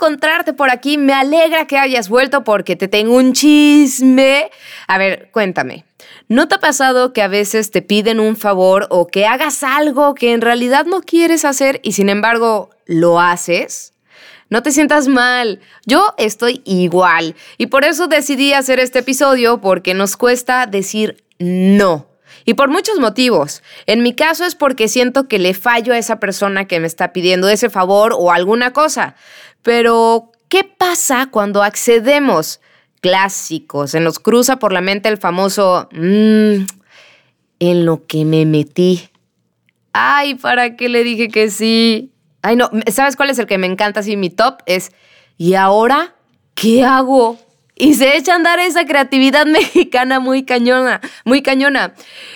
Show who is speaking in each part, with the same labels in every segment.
Speaker 1: Encontrarte por aquí. Me alegra que hayas vuelto porque te tengo un chisme. A ver, cuéntame. ¿No te ha pasado que a veces te piden un favor o que hagas algo que en realidad no quieres hacer y sin embargo lo haces? No te sientas mal, yo estoy igual y por eso decidí hacer este episodio porque nos cuesta decir no. Y por muchos motivos. En mi caso es porque siento que le fallo a esa persona que me está pidiendo ese favor o alguna cosa. Pero, ¿qué pasa cuando accedemos? Clásicos, se nos cruza por la mente el famoso, mmm, en lo que me metí. Ay, ¿para qué le dije que sí? Ay, no, ¿sabes cuál es el que me encanta así? Mi top es, ¿y ahora qué hago? Y se echa a andar esa creatividad mexicana muy cañona, muy cañona.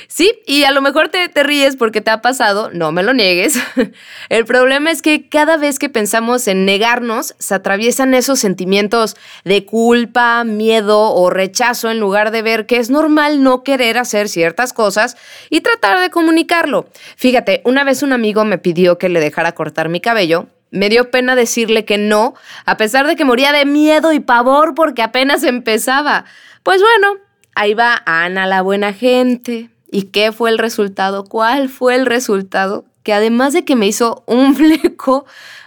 Speaker 1: Sí, y a lo mejor te, te, ríes porque te ha pasado, no me lo niegues. El problema es que cada vez que pensamos en negarnos, se atraviesan esos sentimientos de culpa, miedo o rechazo en lugar de ver que es normal no querer hacer ciertas cosas y tratar de comunicarlo. Fíjate, una vez un amigo me pidió que le dejara cortar mi cabello me dio pena decirle que no, a pesar de que moría de miedo y pavor porque apenas empezaba. Pues bueno, ahí va Ana la buena gente. ¿Y qué fue el resultado? ¿Cuál fue el resultado? Que además de que me hizo un fleco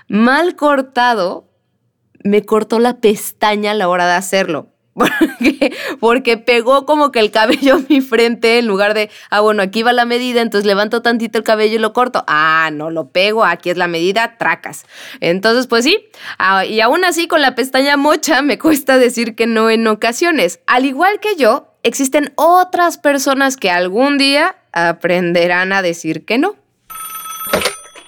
Speaker 1: mal cortado, me cortó la pestaña a la hora de hacerlo. Porque, porque pegó como que el cabello a mi frente en lugar de, ah, bueno, aquí va la medida, entonces levanto tantito el cabello y lo corto. Ah, no lo pego, aquí es la medida, tracas. Entonces, pues sí, ah, y aún así con la pestaña mocha me cuesta decir que no en ocasiones. Al igual que yo, existen otras personas que algún día aprenderán a decir que no.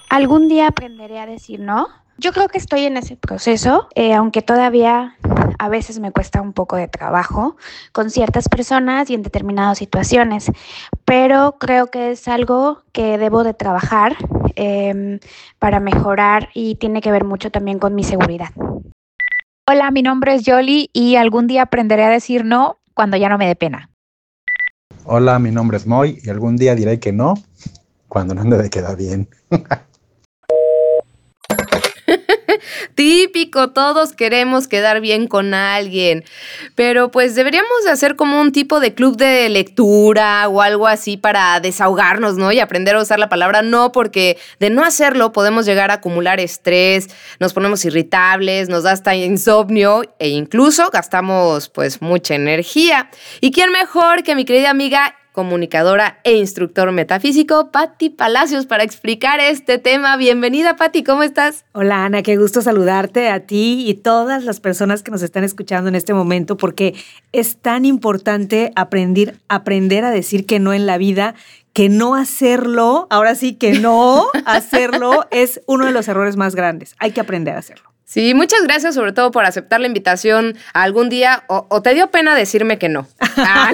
Speaker 2: Algún día aprenderé a decir no. Yo creo que estoy en ese proceso, eh, aunque todavía a veces me cuesta un poco de trabajo con ciertas personas y en determinadas situaciones, pero creo que es algo que debo de trabajar eh, para mejorar y tiene que ver mucho también con mi seguridad.
Speaker 3: Hola, mi nombre es Yoli y algún día aprenderé a decir no cuando ya no me dé pena.
Speaker 4: Hola, mi nombre es Moy y algún día diré que no cuando no me queda bien.
Speaker 1: Típico, todos queremos quedar bien con alguien, pero pues deberíamos de hacer como un tipo de club de lectura o algo así para desahogarnos, ¿no? Y aprender a usar la palabra no, porque de no hacerlo podemos llegar a acumular estrés, nos ponemos irritables, nos da hasta insomnio e incluso gastamos pues mucha energía. ¿Y quién mejor que mi querida amiga comunicadora e instructor metafísico, Patti Palacios, para explicar este tema. Bienvenida, Patti, ¿cómo estás?
Speaker 5: Hola, Ana, qué gusto saludarte a ti y todas las personas que nos están escuchando en este momento, porque es tan importante aprender, aprender a decir que no en la vida que no hacerlo, ahora sí que no hacerlo es uno de los errores más grandes. Hay que aprender a hacerlo.
Speaker 1: Sí, muchas gracias sobre todo por aceptar la invitación algún día o, te dio pena decirme que no.
Speaker 5: Ah,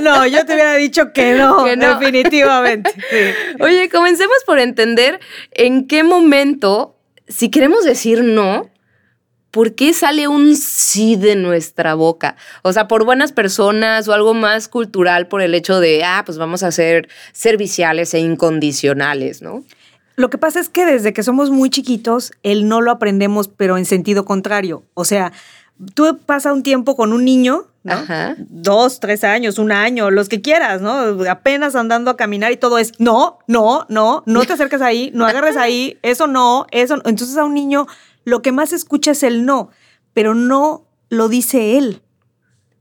Speaker 5: no. yo te hubiera dicho que no, definitivamente.
Speaker 1: Oye, comencemos por entender en qué momento, si queremos decir no, ¿por qué sale un sí de nuestra boca? O sea, por buenas personas o algo más cultural por el hecho de, ah, pues vamos a ser serviciales e incondicionales, ¿no?
Speaker 5: Lo que pasa es que desde que somos muy chiquitos, el no lo aprendemos, pero en sentido contrario. O sea, tú pasas un tiempo con un niño, ¿no? Dos, tres años, un año, los que quieras, ¿no? Apenas andando a caminar y todo es no, no, no, no te acerques ahí, no agarres ahí, eso no, eso no. Entonces a un niño lo que más escucha es el no, pero no lo dice él.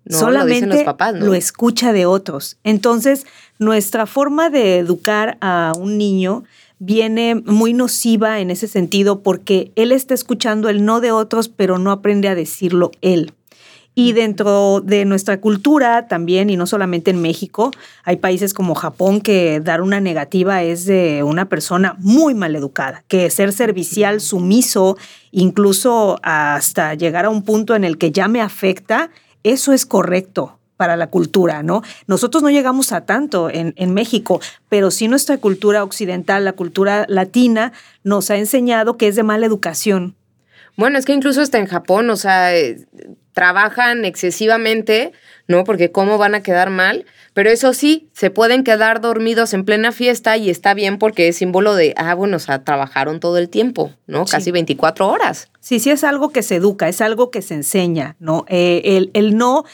Speaker 5: Solamente lo, los papás, ¿no? lo escucha de otros. Entonces, nuestra forma de educar a un niño viene muy nociva en ese sentido porque él está escuchando el no de otros, pero no aprende a decirlo él. Y dentro de nuestra cultura también, y no solamente en México, hay países como Japón que dar una negativa es de una persona muy mal educada, que ser servicial, sumiso, incluso hasta llegar a un punto en el que ya me afecta, eso es correcto para la cultura, ¿no? Nosotros no llegamos a tanto en, en, México, pero sí nuestra cultura occidental, la cultura latina, nos ha enseñado que es de mala educación.
Speaker 1: Bueno, es que incluso hasta en Japón, o sea, eh, trabajan excesivamente, ¿no? Porque cómo van a quedar mal. Pero eso sí, se pueden quedar dormidos en plena fiesta y está bien porque es símbolo de, ah, bueno, o sea, trabajaron todo el tiempo, ¿no? Casi 24 horas.
Speaker 5: Sí, sí, es algo que se educa, es algo que se enseña, ¿no? Eh, el, el, no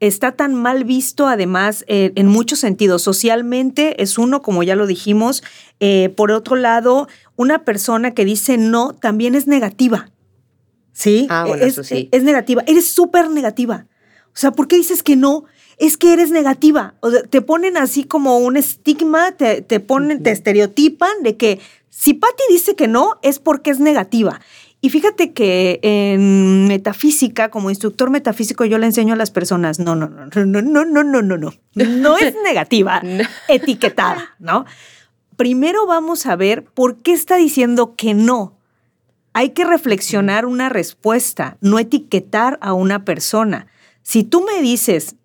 Speaker 5: está tan mal visto, además, eh, en muchos sentidos. Socialmente es uno, como ya lo dijimos. Eh, por otro lado, una persona que dice no también es negativa. ¿sí?
Speaker 1: Ah, bueno,
Speaker 5: es,
Speaker 1: eso sí.
Speaker 5: es negativa, eres súper negativa. O sea, ¿por qué dices que no? Es que eres negativa. O sea, te ponen así como un estigma, te, te ponen, te estereotipan de que si Patty dice que no, es porque es negativa. Y fíjate que en metafísica, como instructor metafísico, yo le enseño a las personas, no, no, no, no, no, no, no, no, no, no. No es negativa, etiquetada, ¿no? Primero vamos a ver por qué está diciendo que no. Hay que reflexionar una respuesta, no etiquetar a una persona. Si tú me dices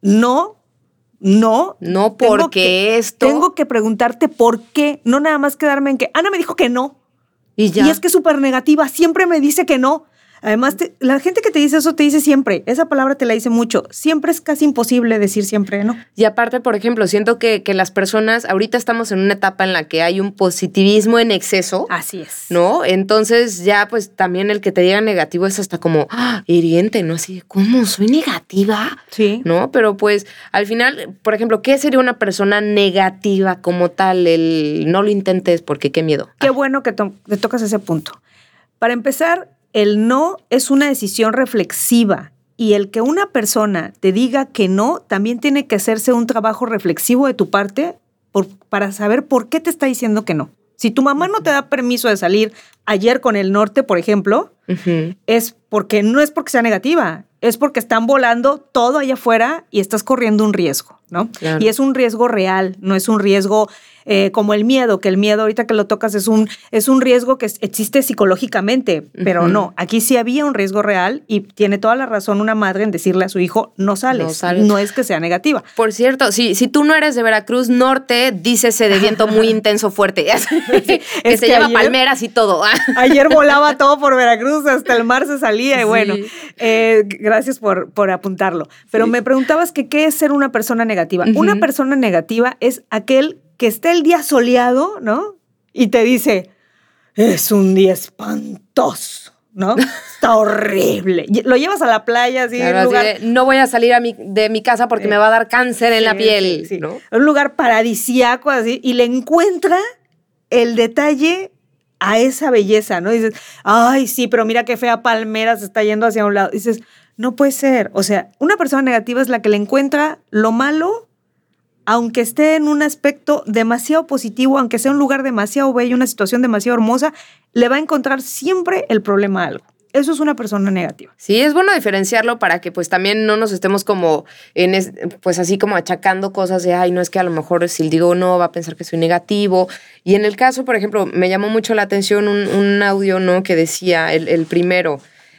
Speaker 5: no, no,
Speaker 1: No
Speaker 5: tengo
Speaker 1: porque
Speaker 5: que-
Speaker 1: esto.
Speaker 5: tengo que preguntarte por qué, no nada más quedarme en que Ana me dijo que no.
Speaker 1: Y ya.
Speaker 5: Y es que súper negativa, siempre me dice que no. Además, te- la gente que te dice eso te dice siempre, esa palabra te la dice mucho. Siempre es casi imposible decir siempre no.
Speaker 1: Y aparte, por ejemplo, siento que, que las personas, ahorita estamos en una etapa en la que hay un positivismo en exceso.
Speaker 5: Así es.
Speaker 1: ¿No? Entonces ya pues también el que te diga negativo es hasta como ¡ah! hiriente, ¿no? Así, de, ¿cómo? ¿Soy negativa?
Speaker 5: Sí.
Speaker 1: ¿No? Pero pues al final, por ejemplo, ¿qué sería una persona negativa como tal? El no lo intentes porque qué miedo.
Speaker 5: Qué bueno que to- te tocas ese punto. Para empezar, el no es una decisión reflexiva y el que una persona te diga que no también tiene que hacerse un trabajo reflexivo de tu parte por- para saber por qué te está diciendo que no. Si tu mamá no te da permiso de salir ayer con el norte, por ejemplo, es porque no es porque sea negativa, es porque están volando todo allá afuera y estás corriendo un riesgo, ¿no?
Speaker 1: Claro.
Speaker 5: Y es un riesgo real, no es un riesgo eh, como el miedo, que el miedo ahorita que lo tocas es un, es un riesgo que existe psicológicamente, pero no, aquí sí había un riesgo real y tiene toda la razón una madre en decirle a su hijo, no sales,
Speaker 1: No
Speaker 5: es que sea negativa.
Speaker 1: Por cierto, si, si tú no eres de Veracruz Norte, dícese de viento muy intenso fuerte. que
Speaker 5: Es
Speaker 1: se
Speaker 5: que
Speaker 1: lleva
Speaker 5: ayer-
Speaker 1: palmeras y todo.
Speaker 5: Ayer volaba todo por Veracruz, hasta el mar se salía y
Speaker 1: Sí.
Speaker 5: bueno, eh, gracias por, por apuntarlo. Pero me preguntabas que qué es ser una persona negativa. Una persona negativa es aquel que está el día soleado, ¿no? Y te dice, es un día espantoso, ¿no? Está horrible. Lo llevas a la playa, así,
Speaker 1: Claro,
Speaker 5: lugar...
Speaker 1: de, no voy a salir a mi- de mi casa porque
Speaker 5: Eh,
Speaker 1: me va a dar cáncer en la piel.
Speaker 5: sí, sí.
Speaker 1: ¿no?
Speaker 5: Un lugar paradisiaco así, y le encuentra el detalle a esa belleza, ¿no? dices, ay, sí, pero mira qué fea palmera se está yendo hacia un lado. dices, no puede ser. O sea, una persona negativa es la que le encuentra lo malo, aunque esté en un aspecto demasiado positivo, aunque sea un lugar demasiado bello, una situación demasiado hermosa, le va a encontrar siempre el problema a algo. Eso es una persona negativa.
Speaker 1: Sí, es bueno diferenciarlo para que pues también no nos estemos como en es- pues así como achacando cosas de ay, no es que a lo mejor si digo no va a pensar que soy negativo. Y en el caso, por ejemplo, me llamó mucho la atención un, un audio, ¿no? Que decía el, el primero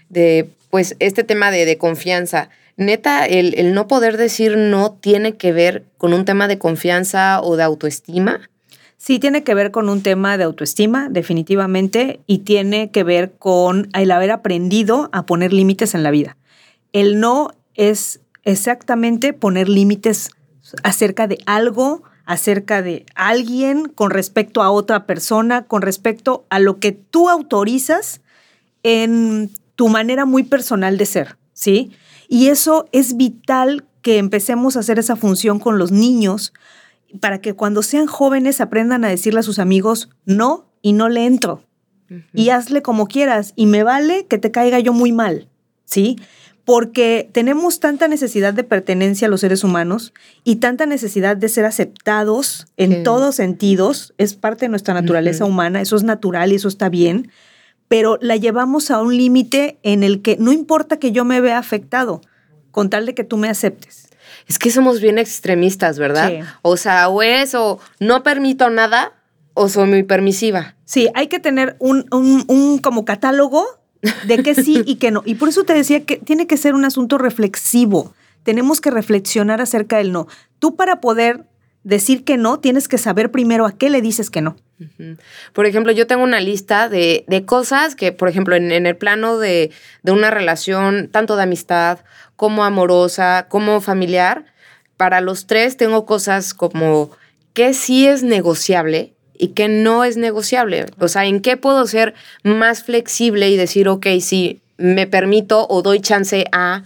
Speaker 1: de pues este tema de, de confianza. Neta, el, el no poder decir no tiene que ver con un tema de confianza o de autoestima.
Speaker 5: Sí, tiene que ver con un tema de autoestima, definitivamente, y tiene que ver con el haber aprendido a poner límites en la vida. El no es exactamente poner límites acerca de algo, acerca de alguien, con respecto a otra persona, con respecto a lo que tú autorizas en tu manera muy personal de ser, ¿sí? Y eso es vital que empecemos a hacer esa función con los niños para que cuando sean jóvenes aprendan a decirle a sus amigos no y no le entro. Y hazle como quieras y me vale que te caiga yo muy mal, ¿sí? Porque tenemos tanta necesidad de pertenencia a los seres humanos y tanta necesidad de ser aceptados en
Speaker 1: Sí.
Speaker 5: todos sentidos, es parte de nuestra naturaleza humana, eso es natural y eso está bien, pero la llevamos a un límite en el que no importa que yo me vea afectado, con tal de que tú me aceptes.
Speaker 1: Es que somos bien extremistas, ¿verdad?
Speaker 5: Sí.
Speaker 1: O sea, o eso, no permito nada o soy muy permisiva.
Speaker 5: Sí, hay que tener un, un, un como catálogo de qué sí y qué no. Y por eso te decía que tiene que ser un asunto reflexivo. Tenemos que reflexionar acerca del no. Tú para poder decir que no, tienes que saber primero a qué le dices que no.
Speaker 1: Por ejemplo, yo tengo una lista de, de cosas que, por ejemplo, en, el plano de, de, una relación, tanto de amistad como amorosa, como familiar, para los tres tengo cosas como que sí es negociable y que no es negociable. O sea, en qué puedo ser más flexible y decir, ok, sí, me permito o doy chance a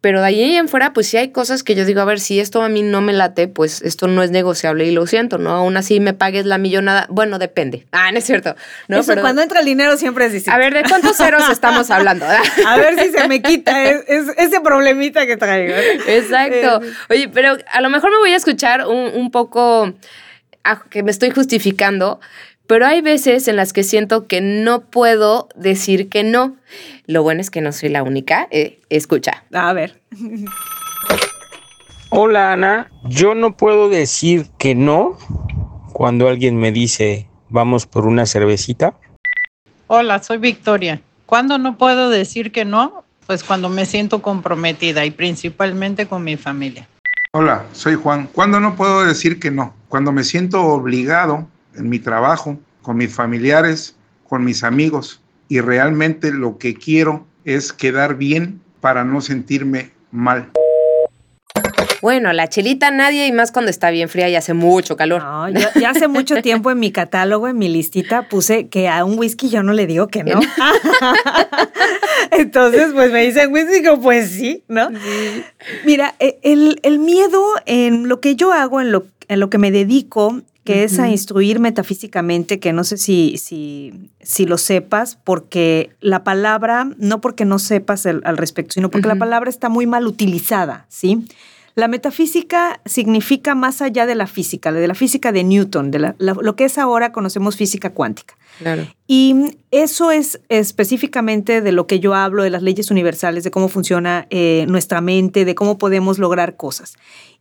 Speaker 1: pero de ahí en fuera, pues sí hay cosas que yo digo, a ver, si esto a mí no me late, pues esto no es negociable y lo siento, ¿no? Aún así me pagues la millonada. Bueno, depende. Ah, no es cierto. No,
Speaker 5: Eso, pero, cuando entra el dinero siempre es distinto.
Speaker 1: A ver, ¿de cuántos ceros estamos hablando?
Speaker 5: a ver si se me quita es, es, ese problemita que traigo.
Speaker 1: Exacto. Oye, pero a lo mejor me voy a escuchar un, un poco que me estoy justificando, pero hay veces en las que siento que no puedo decir que no. Lo bueno es que no soy la única. Eh, escucha.
Speaker 5: A ver.
Speaker 6: Hola Ana, yo no puedo decir que no cuando alguien me dice vamos por una cervecita.
Speaker 7: Hola, soy Victoria. ¿Cuándo no puedo decir que no? Pues cuando me siento comprometida y principalmente con mi familia.
Speaker 8: Hola, soy Juan. ¿Cuándo no puedo decir que no? Cuando me siento obligado en mi trabajo, con mis familiares, con mis amigos y realmente lo que quiero es quedar bien para no sentirme mal.
Speaker 1: Bueno, la chelita nadie y más cuando está bien fría y hace mucho calor.
Speaker 5: No, yo, ya hace mucho tiempo en mi catálogo, en mi listita, puse que a un whisky yo no le digo que no. Entonces, pues me dicen whisky, digo, pues sí, ¿no? Sí. Mira, e, el, el, miedo en lo que yo hago, en lo, en lo que me dedico, que uh -huh. es a instruir metafísicamente, que no sé si, si, si lo sepas, porque la palabra, no porque no sepas el, al respecto, sino porque uh -huh. la palabra está muy mal utilizada, ¿sí? La metafísica significa más allá de la física, de la física de Newton, de la, la, lo que es ahora conocemos física cuántica.
Speaker 1: Claro.
Speaker 5: Y eso es específicamente de lo que yo hablo, de las leyes universales, de cómo funciona eh, nuestra mente, de cómo podemos lograr cosas.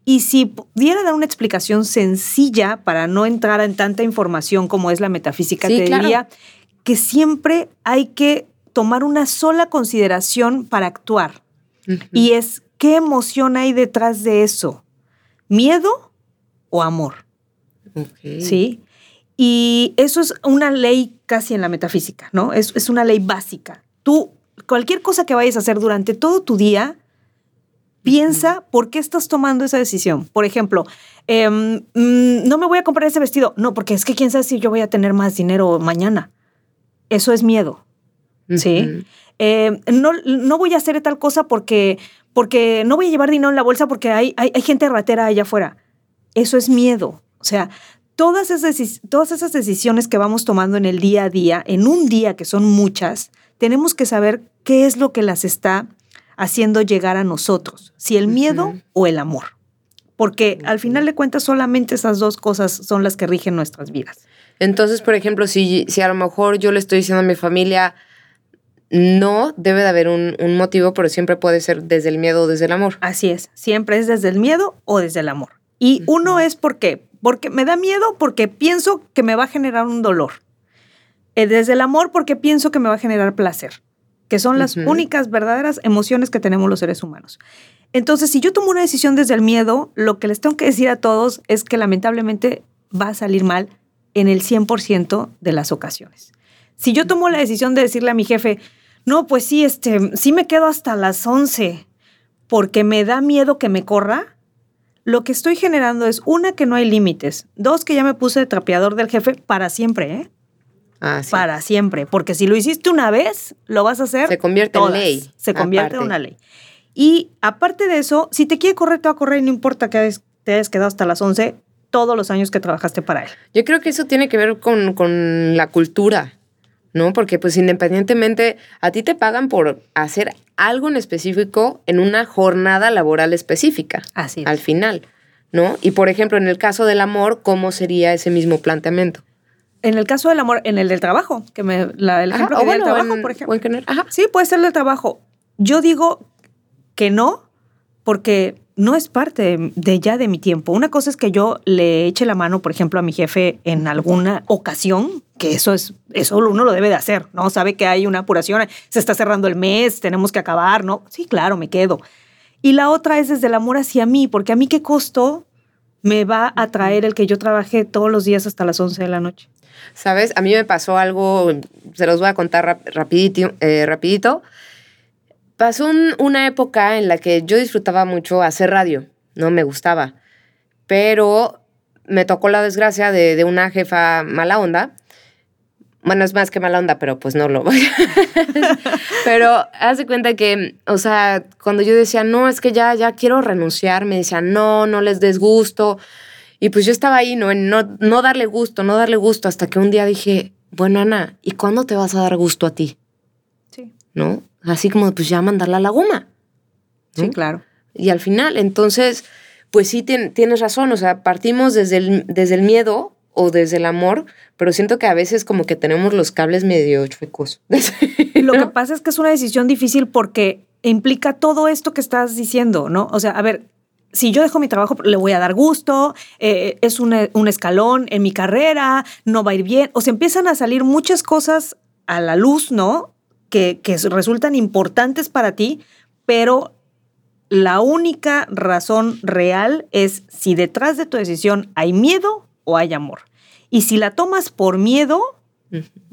Speaker 5: Y si pudiera dar una explicación sencilla para no entrar en tanta información como es la metafísica,
Speaker 1: sí,
Speaker 5: te
Speaker 1: claro.
Speaker 5: diría que siempre hay que tomar una sola consideración para actuar. Uh -huh. Y es qué emoción hay detrás de eso. ¿Miedo o amor?
Speaker 1: Okay.
Speaker 5: ¿Sí? Y eso es una ley casi en la metafísica, ¿no? Es, es una ley básica. Tú, cualquier cosa que vayas a hacer durante todo tu día, piensa por qué estás tomando esa decisión. Por ejemplo, eh, no me voy a comprar ese vestido. No, porque es que quién sabe si yo voy a tener más dinero mañana. Eso es miedo. Uh -huh. ¿Sí? Eh, no, no voy a hacer tal cosa porque, porque no voy a llevar dinero en la bolsa porque hay, hay, hay gente ratera allá afuera. Eso es miedo. O sea, todas esas, todas esas decisiones que vamos tomando en el día a día, en un día que son muchas, tenemos que saber qué es lo que las está haciendo llegar a nosotros, si el miedo uh -huh. o el amor. Porque uh -huh. al final de cuentas solamente esas dos cosas son las que rigen nuestras vidas.
Speaker 1: Entonces, por ejemplo, si, si a lo mejor yo le estoy diciendo a mi familia, no, debe de haber un, un, motivo, pero siempre puede ser desde el miedo o desde el amor.
Speaker 5: Así es, siempre es desde el miedo o desde el amor. Y uh -huh. uno es por qué, porque me da miedo porque pienso que me va a generar un dolor. Eh, desde el amor porque pienso que me va a generar placer que son las uh -huh. únicas verdaderas emociones que tenemos los seres humanos. Entonces, si yo tomo una decisión desde el miedo, lo que les tengo que decir a todos es que lamentablemente va a salir mal en el 100% de las ocasiones. Si yo tomo la decisión de decirle a mi jefe, no, pues sí, este, sí me quedo hasta las 11 porque me da miedo que me corra, lo que estoy generando es, una, que no hay límites, dos, que ya me puse de trapeador del jefe para siempre, ¿eh?
Speaker 1: Ah, sí.
Speaker 5: Para siempre. Porque si lo hiciste una vez, lo vas a hacer.
Speaker 1: Se convierte
Speaker 5: todas.
Speaker 1: en ley.
Speaker 5: Se convierte aparte. en una ley. Y aparte de eso, si te quiere correr, te va a correr, no importa que te hayas quedado hasta las 11, todos los años que trabajaste para él.
Speaker 1: Yo creo que eso tiene que ver con, con la cultura, ¿no? Porque pues independientemente, a ti te pagan por hacer algo en específico en una jornada laboral específica.
Speaker 5: Así es.
Speaker 1: Al final, ¿no? Y por ejemplo, en el caso del amor, ¿cómo sería ese mismo planteamiento?
Speaker 5: En el caso del amor, en el del trabajo, que me, la, el ejemplo
Speaker 1: Ajá,
Speaker 5: que
Speaker 1: bueno,
Speaker 5: del trabajo,
Speaker 1: en,
Speaker 5: por ejemplo.
Speaker 1: En, ajá.
Speaker 5: Sí, puede ser del trabajo. Yo digo que no porque no es parte de, ya de mi tiempo. Una cosa es que yo le eche la mano, por ejemplo, a mi jefe en alguna ocasión, que eso es, eso uno lo debe de hacer, ¿no? Sabe que hay una apuración, se está cerrando el mes, tenemos que acabar, ¿no? Sí, claro, me quedo. Y la otra es desde el amor hacia mí, porque a mí qué costo me va a traer el que yo trabajé todos los días hasta las 11 de la noche.
Speaker 1: ¿Sabes? A mí me pasó algo, se los voy a contar rapidito. Eh, rapidito. Pasó una época en la que yo disfrutaba mucho hacer radio, no me gustaba, pero me tocó la desgracia de, una jefa mala onda bueno, es más que mala onda, pero pues no lo voy. pero haz de cuenta que, o sea, cuando yo decía, no, es que ya, ya quiero renunciar, me decía, no, no les des gusto. Y pues yo estaba ahí, ¿no? En no, no darle gusto, no darle gusto, hasta que un día dije, bueno, Ana, ¿y cuándo te vas a dar gusto a ti? Sí. ¿No? Así como, pues ya mandarla a la goma.
Speaker 5: Sí, claro.
Speaker 1: Y al final, entonces, pues sí, tienes razón, o sea, partimos desde el, desde el miedo o desde el amor, pero siento que a veces como que tenemos los cables medio chuecos.
Speaker 5: Lo que pasa es que es una decisión difícil porque implica todo esto que estás diciendo, ¿no? O sea, a ver, si yo dejo mi trabajo, le voy a dar gusto, eh, es un, un, escalón en mi carrera, no va a ir bien. O sea, empiezan a salir muchas cosas a la luz, ¿no? Que, que resultan importantes para ti, pero la única razón real es si detrás de tu decisión hay miedo o hay amor. Y si la tomas por miedo,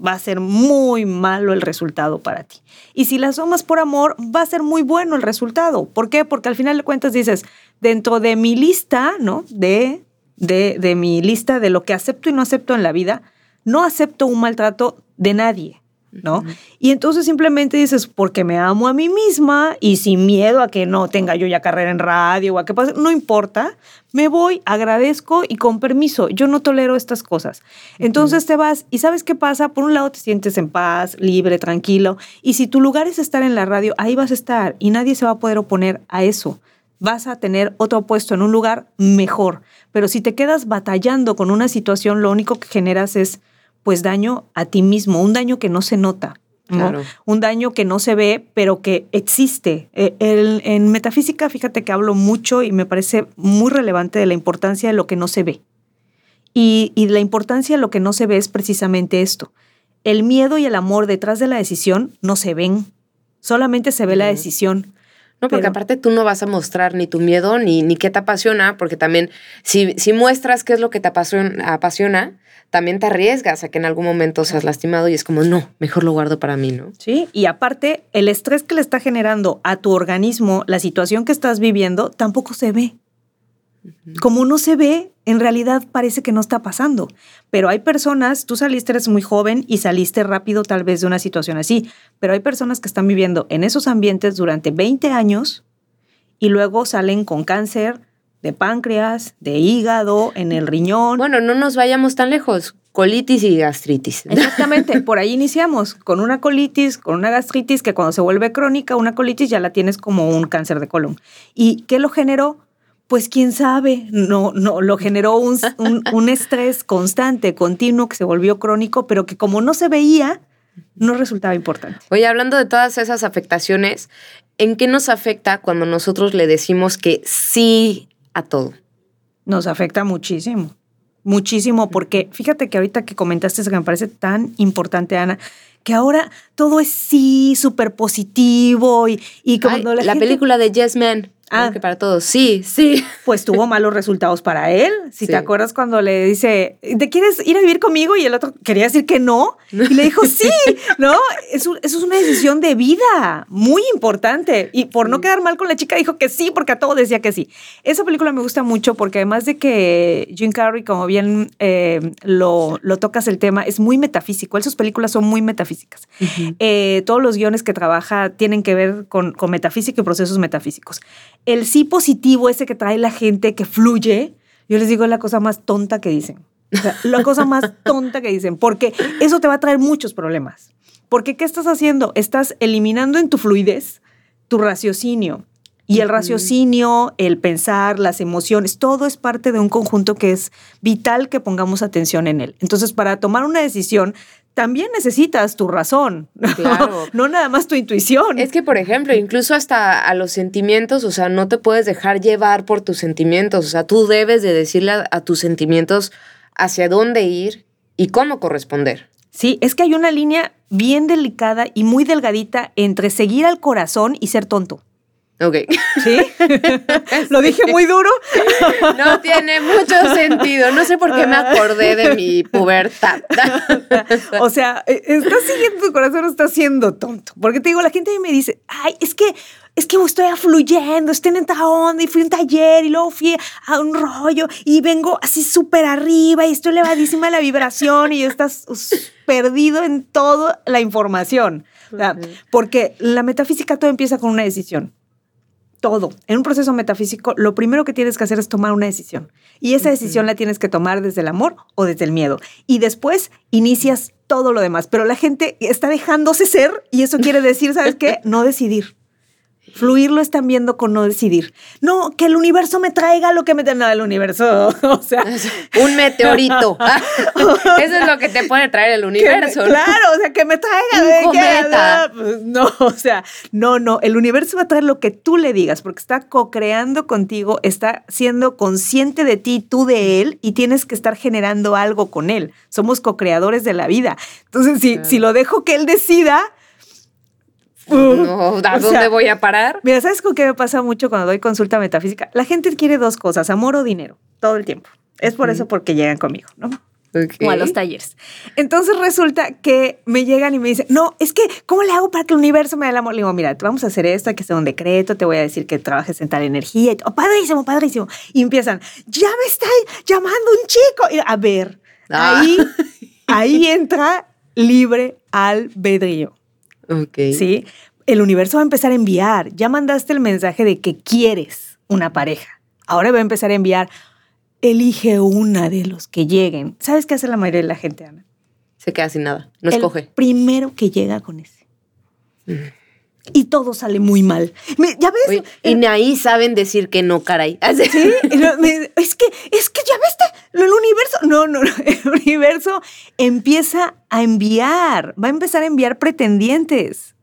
Speaker 5: va a ser muy malo el resultado para ti. Y si la tomas por amor, va a ser muy bueno el resultado. ¿Por qué? Porque al final de cuentas dices, dentro de mi lista, ¿no? De, de, de mi lista de lo que acepto y no acepto en la vida, no acepto un maltrato de nadie. ¿No? Y entonces simplemente dices, porque me amo a mí misma y sin miedo a que no tenga yo ya carrera en radio o a que pase, no importa, me voy, agradezco y con permiso, yo no tolero estas cosas. Entonces te vas y ¿sabes qué pasa? Por un lado te sientes en paz, libre, tranquilo, y si tu lugar es estar en la radio, ahí vas a estar y nadie se va a poder oponer a eso vas a tener otro puesto en un lugar mejor. Pero si te quedas batallando con una situación, lo único que generas es pues daño a ti mismo, un daño que no se nota. Un daño que no se ve, pero que existe. E, en metafísica, fíjate que hablo mucho y me parece muy relevante de la importancia de lo que no se ve. Y, la importancia de lo que no se ve es precisamente esto. El miedo y el amor detrás de la decisión no se ven, solamente se ve la decisión.
Speaker 1: No, porque aparte tú no vas a mostrar ni tu miedo ni, ni qué te apasiona, porque también si, si muestras qué es lo que te apasiona, apasiona también te arriesgas a que en algún momento seas lastimado y es como, no, mejor lo guardo para mí, ¿no?
Speaker 5: Sí, y aparte, el estrés que le está generando a tu organismo, la situación que estás viviendo, tampoco se ve. Como no se ve, en realidad parece que no está pasando. Pero hay personas, tú saliste, eres muy joven y saliste rápido tal vez de una situación así, pero hay personas que están viviendo en esos ambientes durante 20 años y luego salen con cáncer, de páncreas, de hígado, en el riñón.
Speaker 1: Bueno, no nos vayamos tan lejos. Colitis y gastritis.
Speaker 5: Exactamente, por ahí iniciamos con una colitis, con una gastritis que cuando se vuelve crónica, una colitis ya la tienes como un cáncer de colon. ¿Y qué lo generó? Pues quién sabe, no, no, lo generó un, un estrés constante, continuo, que se volvió crónico, pero que como no se veía, no resultaba importante.
Speaker 1: Oye, hablando de todas esas afectaciones, ¿en qué nos afecta cuando nosotros le decimos que sí a todo.
Speaker 5: Nos afecta muchísimo, muchísimo, porque fíjate que ahorita que comentaste eso que me parece tan importante, Ana, que ahora todo es sí, súper positivo y, y
Speaker 1: como la, película de Yes Man. Ah, que para todos, sí, sí.
Speaker 5: Pues tuvo malos resultados para él. Si te acuerdas cuando le dice, ¿te quieres ir a vivir conmigo? Y el otro quería decir que no. Y le dijo, sí, ¿no? Eso, eso es una decisión de vida muy importante. Y por no quedar mal con la chica, dijo que sí, porque a todo decía que sí. Esa película me gusta mucho porque además de que Jim Carrey, como bien eh, lo, lo, tocas el tema, es muy metafísico. Él, sus películas son muy metafísicas. Eh, todos los guiones que trabaja tienen que ver con, con metafísica y procesos metafísicos el sí positivo ese que trae la gente, que fluye, yo les digo es la cosa más tonta que dicen. la cosa más tonta que dicen, porque eso te va a traer muchos problemas. Porque ¿qué estás haciendo? Estás eliminando en tu fluidez tu raciocinio. Y el raciocinio, el pensar, las emociones, todo es parte de un conjunto que es vital que pongamos atención en él. Entonces, para tomar una decisión también necesitas tu razón, claro. no nada más tu intuición.
Speaker 1: Es que, por ejemplo, incluso hasta a los sentimientos, o sea, no te puedes dejar llevar por tus sentimientos, o sea, tú debes de decirle a, tus sentimientos hacia dónde ir y cómo corresponder.
Speaker 5: Sí, es que hay una línea bien delicada y muy delgadita entre seguir al corazón y ser tonto.
Speaker 1: Ok.
Speaker 5: ¿Sí? ¿Lo dije muy duro?
Speaker 1: No tiene mucho sentido. No sé por qué me acordé de mi pubertad.
Speaker 5: O sea, e, ¿estás siguiendo tu corazón o estás siendo tonto? Porque te digo, la gente me dice, ay, es que es que estoy afluyendo, estoy en esta onda y fui a un taller y luego fui a un rollo y vengo así súper arriba y estoy elevadísima la vibración y estás perdido en toda la información. porque la metafísica todo empieza con una decisión todo. En un proceso metafísico, lo primero que tienes que hacer es tomar una decisión. Y esa decisión la tienes que tomar desde el amor o desde el miedo. Y después inicias todo lo demás. Pero la gente está dejándose ser y eso quiere decir, ¿sabes qué? No decidir. Fluir lo están viendo con no decidir. No, que el universo me traiga lo que me nada el universo. O sea,
Speaker 1: un meteorito. Eso es lo que te puede traer el universo.
Speaker 5: claro, o sea, que me traiga. Un cometa. Pues, no, o sea, no, no. El universo va a traer lo que tú le digas porque está co-creando contigo, está siendo consciente de ti, tú de él y tienes que estar generando algo con él. Somos co-creadores de la vida. Entonces, si, si lo dejo que él decida,
Speaker 1: no, ¿a dónde voy a parar?
Speaker 5: Mira, ¿sabes con qué me pasa mucho cuando doy consulta metafísica? La gente quiere dos cosas, amor o dinero, todo el tiempo. Es por eso porque llegan conmigo, ¿no? O a los talleres. Entonces resulta que me llegan y me dicen, no, es que, ¿cómo le hago para que el universo me dé el amor? Le digo, mira, vamos a hacer esto, hay que hacer un decreto, te voy a decir que trabajes en tal energía. Y, oh, padrísimo, padrísimo. Y empiezan, ya me está llamando un chico. Y, a ver, ah. ahí, ahí entra libre albedrío.
Speaker 1: Ok.
Speaker 5: Sí. El universo va a empezar a enviar. Ya mandaste el mensaje de que quieres una pareja. Ahora va a empezar a enviar. Elige una de los que lleguen. ¿Sabes qué hace la mayoría de la gente, Ana?
Speaker 1: Se queda sin nada. No escoge.
Speaker 5: Primero que llega con ese. Mm. Y todo sale muy mal. ¿Ya ves?
Speaker 1: y ni ahí saben decir que no, caray.
Speaker 5: Sí, es que, es que ya ves, el universo, no, no, no, el universo empieza a enviar, va a empezar a enviar pretendientes.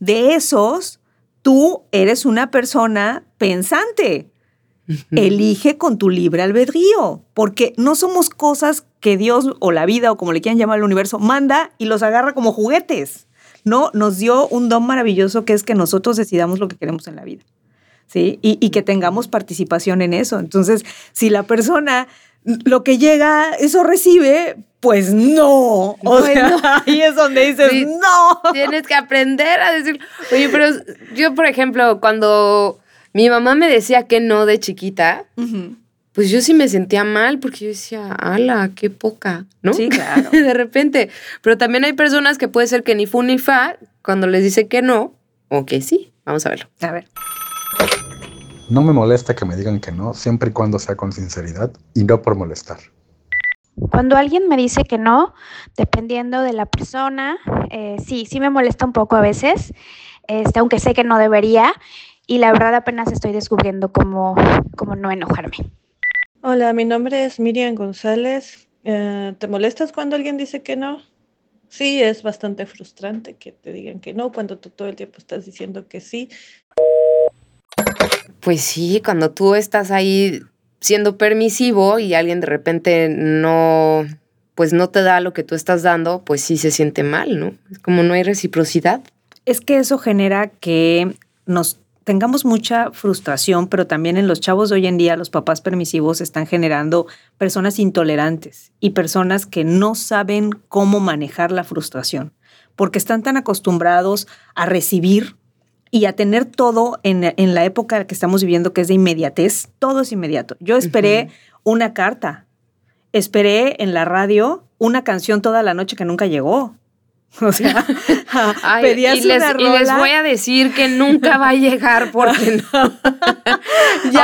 Speaker 5: De esos, tú eres una persona pensante. Elige con tu libre albedrío, porque no somos cosas que Dios o la vida o como le quieran llamar al universo manda y los agarra como juguetes. No, nos dio un don maravilloso que es que nosotros decidamos lo que queremos en la vida. ¿Sí? Y, y que tengamos participación en eso. Entonces, si la persona lo que llega, eso recibe, pues no. O sea, ahí es donde dices, no.
Speaker 1: Tienes que aprender a decir, oye, pero yo, por ejemplo, cuando mi mamá me decía que no de chiquita, pues yo sí me sentía mal porque yo decía, ala, qué poca, ¿no?
Speaker 5: Sí, claro.
Speaker 1: de repente. Pero también hay personas que puede ser que ni fu ni fa cuando les dice que no o que sí. Vamos a verlo.
Speaker 5: A ver.
Speaker 4: No me molesta que me digan que no, siempre y cuando sea con sinceridad y no por molestar.
Speaker 2: Cuando alguien me dice que no, dependiendo de la persona, eh, sí, sí me molesta un poco a veces, este, aunque sé que no debería, y la verdad apenas estoy descubriendo cómo, cómo no enojarme.
Speaker 9: Hola, mi nombre es Miriam González. Eh, ¿Te molestas cuando alguien dice que no? Sí, es bastante frustrante que te digan que no cuando tú todo el tiempo estás diciendo que sí.
Speaker 1: Pues sí, cuando tú estás ahí siendo permisivo y alguien de repente no, pues no te da lo que tú estás dando, pues sí se siente mal, ¿no? Es como no hay reciprocidad.
Speaker 5: Es que eso genera que nos tengamos mucha frustración, pero también en los chavos de hoy en día los papás permisivos están generando personas intolerantes y personas que no saben cómo manejar la frustración, porque están tan acostumbrados a recibir y a tener todo en, en, la época que estamos viviendo, que es de inmediatez, todo es inmediato. Yo esperé una carta, esperé en la radio una canción toda la noche que nunca llegó. O sea, pedías
Speaker 1: y les,
Speaker 5: una
Speaker 1: rola. Y les voy a decir que nunca va a llegar porque no.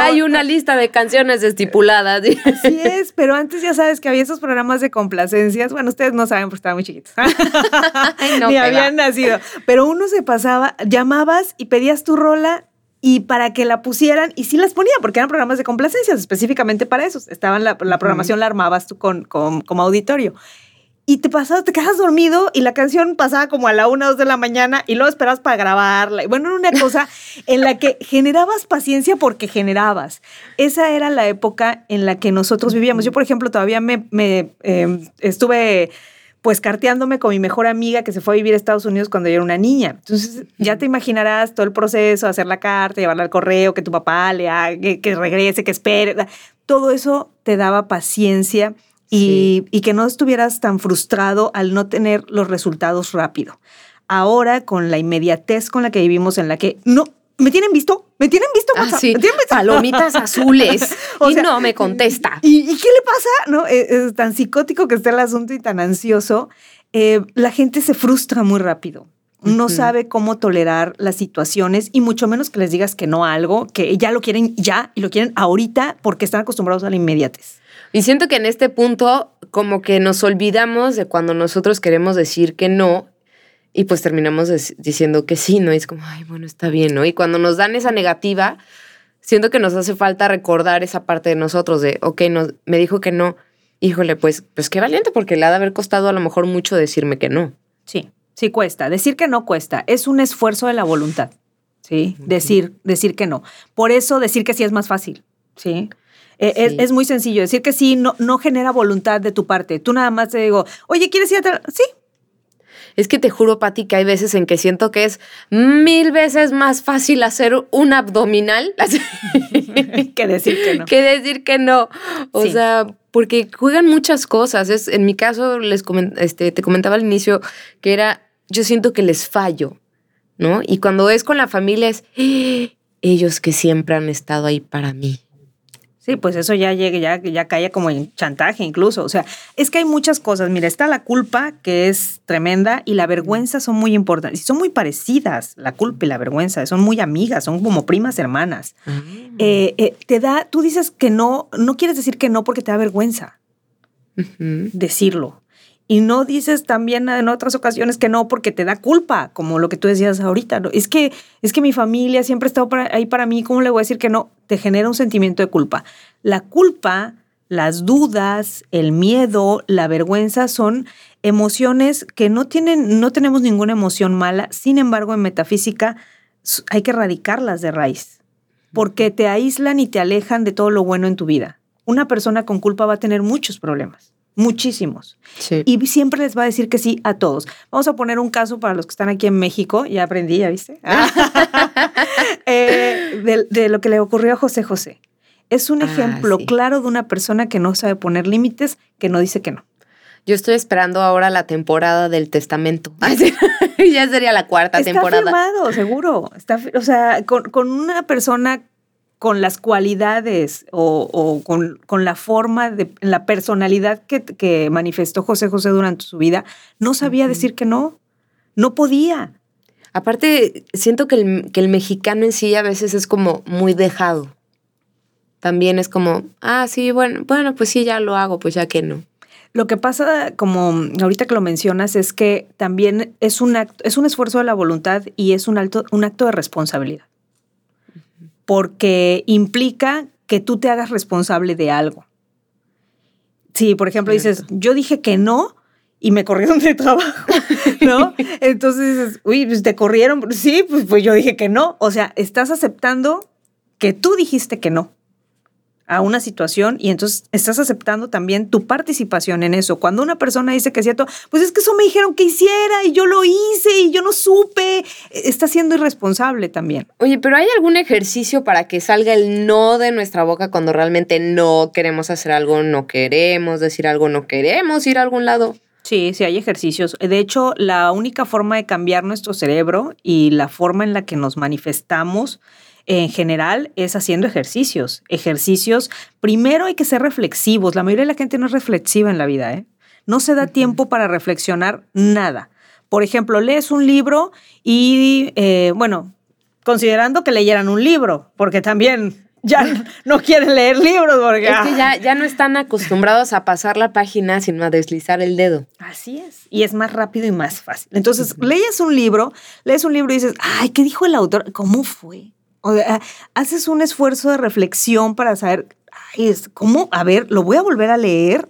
Speaker 1: Hay una lista de canciones estipuladas.
Speaker 5: Así es, pero antes ya sabes que había esos programas de complacencias. Bueno, ustedes no saben porque estaban muy chiquitos. Ni habían nacido. Pero uno se pasaba, llamabas y pedías tu rola y para que la pusieran, y sí las ponían, porque eran programas de complacencias específicamente para eso. Estaban la, programación, la armabas tú con, con, como auditorio y te pasabas, te quedas dormido y la canción pasaba como a la una o dos de la mañana y luego esperabas para grabarla. Bueno, era una cosa en la que generabas paciencia porque generabas. Esa era la época en la que nosotros vivíamos. Yo, por ejemplo, todavía me, em, estuve pues carteándome con mi mejor amiga que se fue a vivir a Estados Unidos cuando yo era una niña. Entonces, ya te imaginarás todo el proceso, hacer la carta, llevarla al correo, que tu papá le haga, que regrese, que espere. Todo eso te daba paciencia y, que no estuvieras tan frustrado al no tener los resultados rápido. Ahora, con la inmediatez con la que vivimos, en la que no, ¿Me tienen visto? ¿Me tienen visto?
Speaker 1: Ah, sí. Palomitas azules. y no me contesta.
Speaker 5: ¿Y, qué le pasa? No, es, es, tan psicótico que está el asunto y tan ansioso. Eh, la gente se frustra muy rápido. No sabe cómo tolerar las situaciones y mucho menos que les digas que no a algo, que ya lo quieren ya y lo quieren ahorita porque están acostumbrados a la inmediatez.
Speaker 1: Y siento que en este punto como que nos olvidamos de cuando nosotros queremos decir que no y pues terminamos diciendo que sí, ¿no? Y es como, ay, bueno, está bien, ¿no? Y cuando nos dan esa negativa, siento que nos hace falta recordar esa parte de nosotros de, ok, me dijo que no, híjole, pues, pues qué valiente, porque le ha de haber costado a lo mejor mucho decirme que no.
Speaker 5: Sí, sí cuesta. Decir que no cuesta. Es un esfuerzo de la voluntad, ¿sí? Decir, decir que no. Por eso decir que sí es más fácil, ¿sí? Eh, es, muy sencillo. Decir que sí no, no genera voluntad de tu parte. Tú nada más te digo, oye, ¿quieres ir a Sí.
Speaker 1: Es que te juro, Pati, que hay veces en que siento que es mil veces más fácil hacer un abdominal
Speaker 5: que decir que no.
Speaker 1: Que decir que no. O sea, porque juegan muchas cosas. Es, en mi caso, les este, te comentaba al inicio que era, yo siento que les fallo, ¿no? Y cuando es con la familia es ¡Ah! ellos que siempre han estado ahí para mí.
Speaker 5: Sí, pues eso ya llega, ya, ya cae como en chantaje incluso. O sea, es que hay muchas cosas. Mira, está la culpa, que es tremenda, y la vergüenza son muy importantes. Y son muy parecidas, la culpa y la vergüenza. Son muy amigas, son como primas hermanas. Ah. Eh, eh, te da, tú dices que no, no quieres decir que no porque te da vergüenza decirlo. Y no dices también en otras ocasiones que no porque te da culpa, como lo que tú decías ahorita. Es, que, es que mi familia siempre ha estado ahí para mí, ¿cómo le voy a decir que no? Te genera un sentimiento de culpa. La culpa, las dudas, el miedo, la vergüenza son emociones que no tienen, no tenemos ninguna emoción mala. Sin embargo, en metafísica hay que erradicarlas de raíz, porque te aíslan y te alejan de todo lo bueno en tu vida. Una persona con culpa va a tener muchos problemas muchísimos. Y siempre les va a decir que sí a todos. Vamos a poner un caso para los que están aquí en México, ya aprendí, ya viste, eh, de, lo que le ocurrió a José José. Es un ah, ejemplo claro de una persona que no sabe poner límites, que no dice que no.
Speaker 1: Yo estoy esperando ahora la temporada del testamento. ya sería la cuarta temporada.
Speaker 5: Está firmado, seguro. Está, o sea, con, con una persona con las cualidades o, con, la forma, de, la personalidad que, manifestó José José durante su vida, no sabía decir que no, no podía.
Speaker 1: Aparte, siento que el, que el mexicano en sí a veces es como muy dejado. También es como, ah, sí, bueno, bueno, pues sí, ya lo hago, pues ya que no.
Speaker 5: Lo que pasa, como ahorita que lo mencionas, es que también es un, es un esfuerzo de la voluntad y es un, alto, un acto de responsabilidad porque implica que tú te hagas responsable de algo. Si, por ejemplo, dices, yo dije que no y me corrieron de trabajo, ¿no? Entonces dices, uy, pues te corrieron. Sí, pues, pues yo dije que no. O sea, estás aceptando que tú dijiste que no a una situación y entonces estás aceptando también tu participación en eso. Cuando una persona dice que es cierto, pues es que eso me dijeron que hiciera y yo lo hice y yo no supe, está siendo irresponsable también.
Speaker 1: Oye, pero ¿hay algún ejercicio para que salga el no de nuestra boca cuando realmente no queremos hacer algo, no queremos decir algo, no queremos ir a algún lado?
Speaker 5: Sí, sí hay ejercicios. De hecho, la única forma de cambiar nuestro cerebro y la forma en la que nos manifestamos en general es haciendo ejercicios. Ejercicios, primero hay que ser reflexivos. La mayoría de la gente no es reflexiva en la vida, ¿eh? No se da tiempo para reflexionar nada. Por ejemplo, lees un libro y, eh, bueno, considerando que leyeran un libro, porque también ya no quieren leer libros. Porque,
Speaker 1: es que ya, ya no están acostumbrados a pasar la página, sino a deslizar el dedo.
Speaker 5: Así es. Y es más rápido y más fácil. Entonces, lees un libro, lees un libro y dices, ay, ¿qué dijo el autor? ¿Cómo fue? O haces un esfuerzo de reflexión para saber, ¿cómo? A ver, lo voy a volver a leer.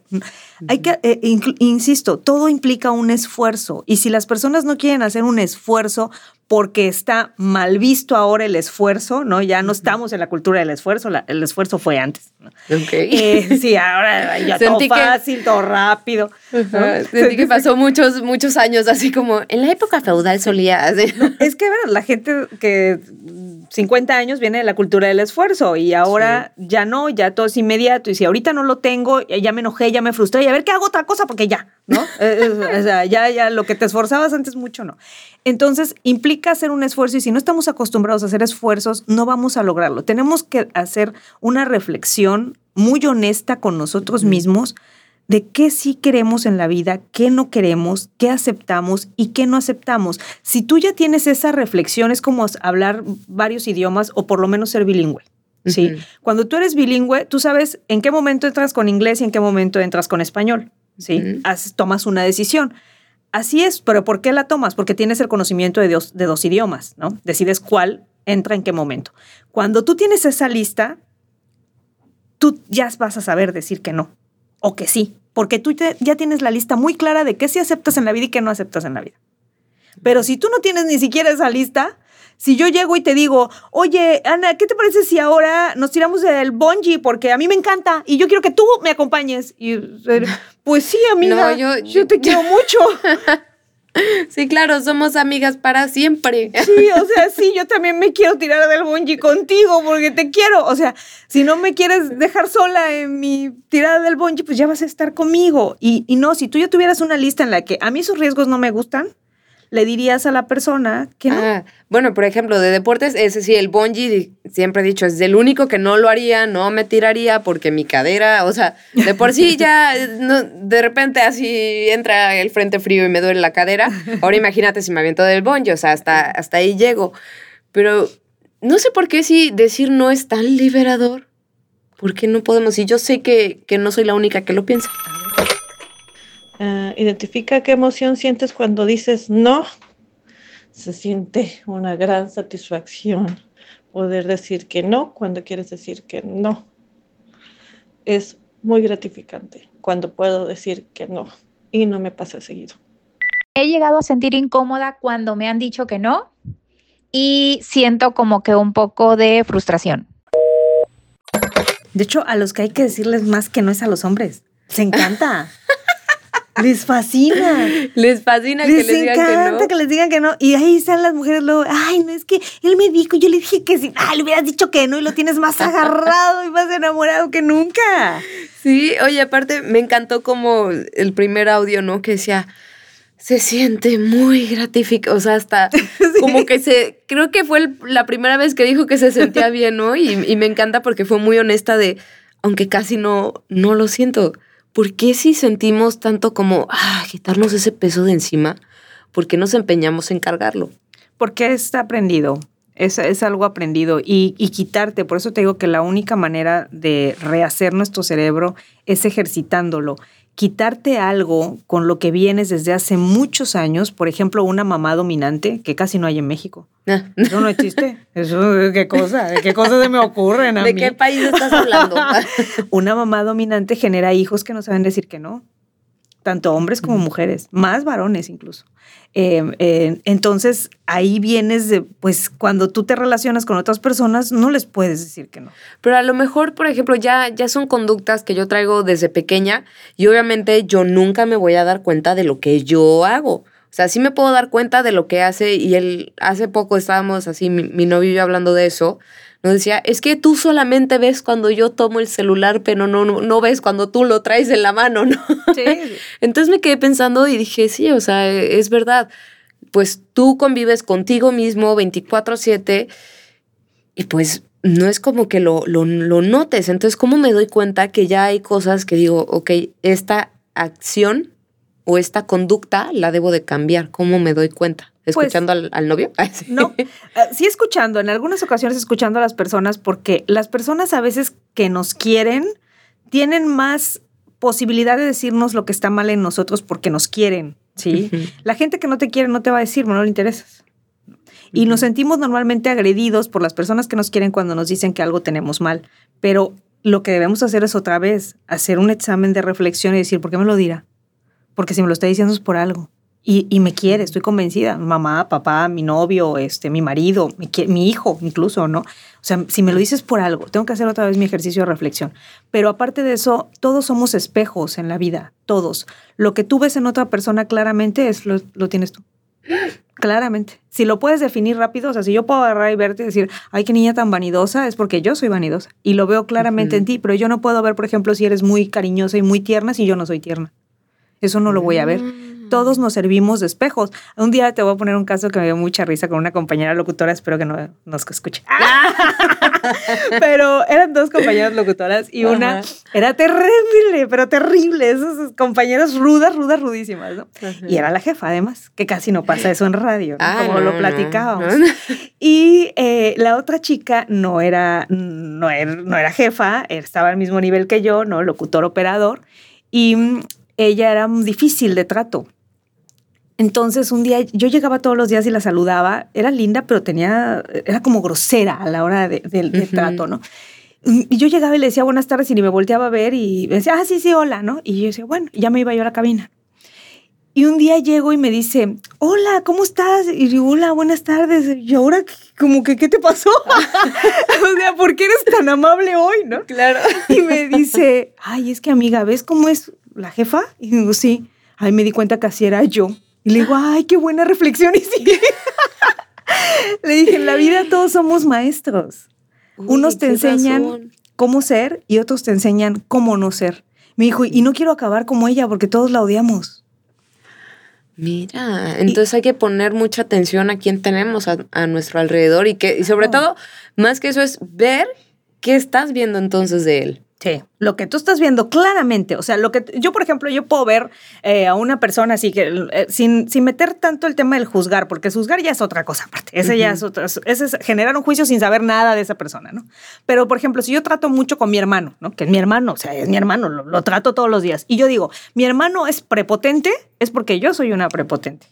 Speaker 5: Hay que, eh, insisto, todo implica un esfuerzo. Y si las personas no quieren hacer un esfuerzo porque está mal visto ahora el esfuerzo, ¿no? Ya no estamos en la cultura del esfuerzo, el esfuerzo fue antes. Eh, sí, ahora ya todo fácil, todo rápido.
Speaker 1: Sentí que pasó muchos, muchos años así como en la época feudal solía.
Speaker 5: es que, bueno, la gente que 50 años viene de la cultura del esfuerzo y ahora ya no, ya todo es inmediato. Y si ahorita no lo tengo, ya me enojé, ya me frustré, y a ver qué hago otra cosa porque ya, ¿no? Eh, eh, o sea, ya, ya lo que te esforzabas antes mucho, no. Entonces, implica hacer un esfuerzo y si no estamos acostumbrados a hacer esfuerzos, no vamos a lograrlo. Tenemos que hacer una reflexión muy honesta con nosotros mismos de qué sí queremos en la vida, qué no queremos, qué aceptamos y qué no aceptamos. Si tú ya tienes esa reflexión, es como hablar varios idiomas o por lo menos ser bilingüe. ¿sí? Cuando tú eres bilingüe, tú sabes en qué momento entras con inglés y en qué momento entras con español. ¿sí? tomas una decisión. Así es, pero ¿por qué la tomas? Porque tienes el conocimiento de dos, de dos idiomas, ¿no? Decides cuál entra en qué momento. Cuando tú tienes esa lista, tú ya vas a saber decir que no o que sí, porque tú ya tienes la lista muy clara de qué sí aceptas en la vida y qué no aceptas en la vida. Pero si tú no tienes ni siquiera esa lista, si yo llego y te digo, oye, Ana, ¿qué te parece si ahora nos tiramos del bungee? Porque a mí me encanta y yo quiero que tú me acompañes. Y, pues sí, amiga, yo, yo te quiero mucho.
Speaker 1: Sí, claro, somos amigas para siempre.
Speaker 5: Sí, o sea, sí, yo también me quiero tirar del bungee contigo porque te quiero. O sea, si no me quieres dejar sola en mi tirada del bungee, pues ya vas a estar conmigo. Y, y no, si tú ya tuvieras una lista en la que a mí esos riesgos no me gustan, le dirías a la persona que. Ah,
Speaker 1: bueno, por ejemplo, de deportes, ese sí, el bungee, siempre he dicho, es el único que no lo haría, no me tiraría porque mi cadera, o sea, de por sí ya, de repente así entra el frente frío y me duele la cadera. Ahora imagínate si me aviento del bungee, o sea, hasta, hasta ahí llego. Pero no sé por qué si decir no es tan liberador. ¿Por qué no podemos? Y yo sé que, que no soy la única que lo piensa.
Speaker 9: Ah, identifica qué emoción sientes cuando dices no. Se siente una gran satisfacción poder decir que no cuando quieres decir que no. Es muy gratificante cuando puedo decir que no y no me pasa seguido.
Speaker 3: He llegado a sentir incómoda cuando me han dicho que no y siento como que un poco de frustración.
Speaker 5: De hecho, a los que hay que decirles más que no es a los hombres. Se encanta. Les fascina.
Speaker 1: Les fascina que les digan que no.
Speaker 5: que les digan que no. Y ahí están las mujeres luego, ay, no es que él me dijo, yo le dije que sí. Ay, le hubieras dicho que no y lo tienes más agarrado y más enamorado que nunca.
Speaker 1: Sí, oye, aparte me encantó como el primer audio, ¿no? Que decía, se siente muy gratificante, o sea, hasta como que se, creo que fue la primera vez que dijo que se sentía bien, ¿no? Y, y, me encanta porque fue muy honesta de, aunque casi no, no lo siento, ¿por qué si sentimos tanto como, ah, quitarnos ese peso de encima? ¿Por qué nos empeñamos en cargarlo?
Speaker 5: Porque está aprendido. Es, es algo aprendido y, y, quitarte. Por eso te digo que la única manera de rehacer nuestro cerebro es ejercitándolo quitarte algo con lo que vienes desde hace muchos años, por ejemplo, una mamá dominante, que casi no hay en México. Ah. Eso no existe. Eso, ¿qué cosa? ¿De qué cosas se me ocurren a
Speaker 1: ¿De qué país estás hablando?
Speaker 5: una mamá dominante genera hijos que no saben decir que no tanto hombres como mujeres, más varones incluso. Em, eh, entonces, ahí vienes de, pues cuando tú te relacionas con otras personas, no les puedes decir que no.
Speaker 1: Pero a lo mejor, por ejemplo, ya, ya son conductas que yo traigo desde pequeña y obviamente yo nunca me voy a dar cuenta de lo que yo hago. O sea, sí me puedo dar cuenta de lo que hace y él, hace poco estábamos así, mi, mi novio y yo hablando de eso, nos decía, es que tú solamente ves cuando yo tomo el celular, pero no, no, no ves cuando tú lo traes en la mano, ¿no? Sí. Entonces me quedé pensando y dije, sí, o sea, es verdad. Pues tú convives contigo mismo 24/7 y pues no es como que lo, lo, lo notes. Entonces, ¿cómo me doy cuenta que ya hay cosas que digo, ok, esta acción o esta conducta la debo de cambiar? ¿Cómo me doy cuenta? Pues, ¿Escuchando al, novio?
Speaker 5: No, eh, sí escuchando, en algunas ocasiones escuchando a las personas, porque las personas a veces que nos quieren tienen más posibilidad de decirnos lo que está mal en nosotros porque nos quieren, ¿sí? La gente que no te quiere no te va a decir, no le interesas. Y nos sentimos normalmente agredidos por las personas que nos quieren cuando nos dicen que algo tenemos mal, pero lo que debemos hacer es otra vez hacer un examen de reflexión y decir, ¿por qué me lo dirá? Porque si me lo está diciendo es por algo. Y, y me quiere, estoy convencida. Mamá, papá, mi novio, este, mi marido, mi, mi hijo incluso, ¿no? O sea, si me lo dices por algo, tengo que hacer otra vez mi ejercicio de reflexión. Pero aparte de eso, todos somos espejos en la vida, todos. Lo que tú ves en otra persona claramente es lo, lo tienes tú. Claramente. Si lo puedes definir rápido, o sea, si yo puedo agarrar y verte y decir, ay, qué niña tan vanidosa, es porque yo soy vanidosa y lo veo claramente en ti, pero yo no puedo ver, por ejemplo, si eres muy cariñosa y muy tierna si yo no soy tierna. Eso no lo voy a ver. Todos nos servimos de espejos. Un día te voy a poner un caso que me dio mucha risa con una compañera locutora, espero que no nos escuche. pero eran dos compañeras locutoras y una era terrible, pero terrible, esas compañeras rudas, rudas, rudísimas, ¿no? Y era la jefa, además, que casi no pasa eso en radio, ah, como lo platicábamos. Y eh, la otra chica no era, no era, no era jefa, estaba al mismo nivel que yo, ¿no? Locutor operador. Y ella era difícil de trato. Entonces un día yo llegaba todos los días y la saludaba, era linda, pero tenía, era como grosera a la hora del trato, ¿no? Y yo llegaba y le decía buenas tardes y ni me volteaba a ver y me decía, ah, sí, sí, hola, ¿no? Y yo decía, bueno, ya me iba yo a la cabina. Y un día llego y me dice, hola, ¿cómo estás? Y digo, hola, buenas tardes. Y ahora, como que, ¿qué te pasó? o sea, ¿por qué eres tan amable hoy, no?
Speaker 1: Claro.
Speaker 5: Y me dice, ay, es que amiga, ¿ves cómo es la jefa? Y digo, sí. Ay, me di cuenta que así era yo. Y le digo, ay, qué buena reflexión. Y sí. le dije, en la vida todos somos maestros. Unos te enseñan cómo ser y otros te enseñan cómo no ser. Me dijo, y no quiero acabar como ella porque todos la odiamos.
Speaker 1: Mira, entonces hay que poner mucha atención a quién tenemos a, nuestro alrededor y que, y sobre todo, más que eso es ver qué estás viendo entonces de él.
Speaker 5: Sí, lo que tú estás viendo claramente, o sea, lo que yo, por ejemplo, yo puedo ver eh, a una persona así que eh, sin, sin meter tanto el tema del juzgar, porque juzgar ya es otra cosa aparte, ese ya es otra, ese es generar un juicio sin saber nada de esa persona, ¿no? Pero, por ejemplo, si yo trato mucho con mi hermano, ¿no? Que es mi hermano, o sea, es mi hermano, lo, trato todos los días, y yo digo, mi hermano es prepotente, es porque yo soy una prepotente.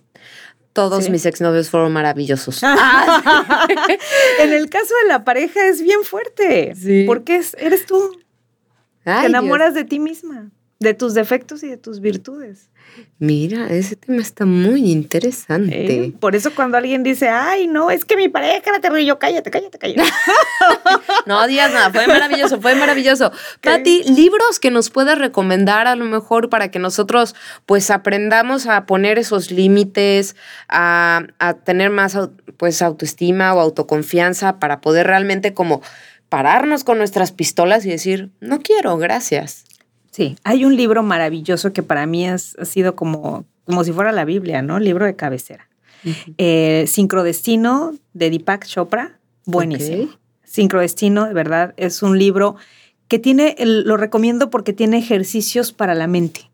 Speaker 1: Todos mis exnovios fueron maravillosos.
Speaker 5: en el caso de la pareja es bien fuerte. Sí. Porque eres tú te enamoras de ti misma, de tus defectos y de tus virtudes.
Speaker 1: Mira, ese tema está muy interesante.
Speaker 5: Eh, por eso cuando alguien dice, ay, no, es que mi pareja era terrible, yo cállate, cállate, cállate.
Speaker 1: no digas nada, fue maravilloso, fue maravilloso. Pati, libros que nos puedas recomendar a lo mejor para que nosotros pues aprendamos a poner esos límites, a, a tener más pues autoestima o autoconfianza para poder realmente como pararnos con nuestras pistolas y decir, no quiero, gracias.
Speaker 5: Sí, hay un libro maravilloso que para mí ha sido como, como si fuera la Biblia, ¿no? Libro de cabecera. Eh, Sincrodestino de Deepak Chopra, buenísimo. Sincrodestino, de verdad, es un libro que tiene, lo recomiendo porque tiene ejercicios para la mente.